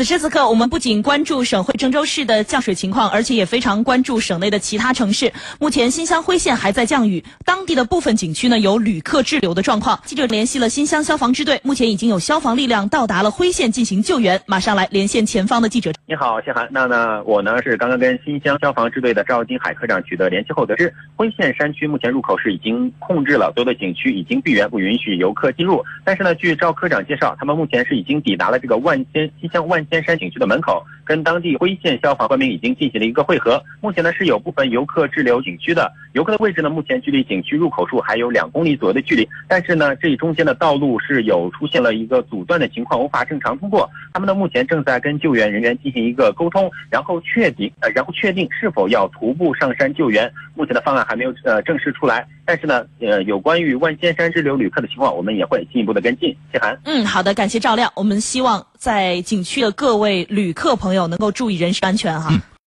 此时此刻，我们不仅关注省会郑州市的降水情况，而且也非常关注省内的其他城市。目前新乡辉县还在降雨，当地的部分景区呢有旅客滞留的状况。记者联系了新乡消防支队，目前已经有消防力量到达了辉县进行救援。马上来连线前方的记者。你好，谢涵。那呢，我呢是刚刚跟新乡消防支队的赵金海科长取得联系后得知，辉县山区目前入口是已经控制了，所有的景区已经闭园，不允许游客进入。但是呢，据赵科长介绍，他们目前是已经抵达了这个万仙新乡万天山景区的门口，跟当地辉县消防官兵已经进行了一个会合。目前呢是有部分游客滞留景区的，游客的位置呢目前距离景区入口处还有两公里左右的距离，但是呢这中间的道路是有出现了一个阻断的情况，无法正常通过。他们呢目前正在跟救援人员进行一个沟通，然后确定呃然后确定是否要徒步上山救援。目前的方案还没有呃正式出来，但是呢呃有关于万仙山滞留旅客的情况，我们也会进一步的跟进。谢涵，嗯，好的，感谢照亮。我们希望在景区的各位旅客朋友能够注意人身安全哈。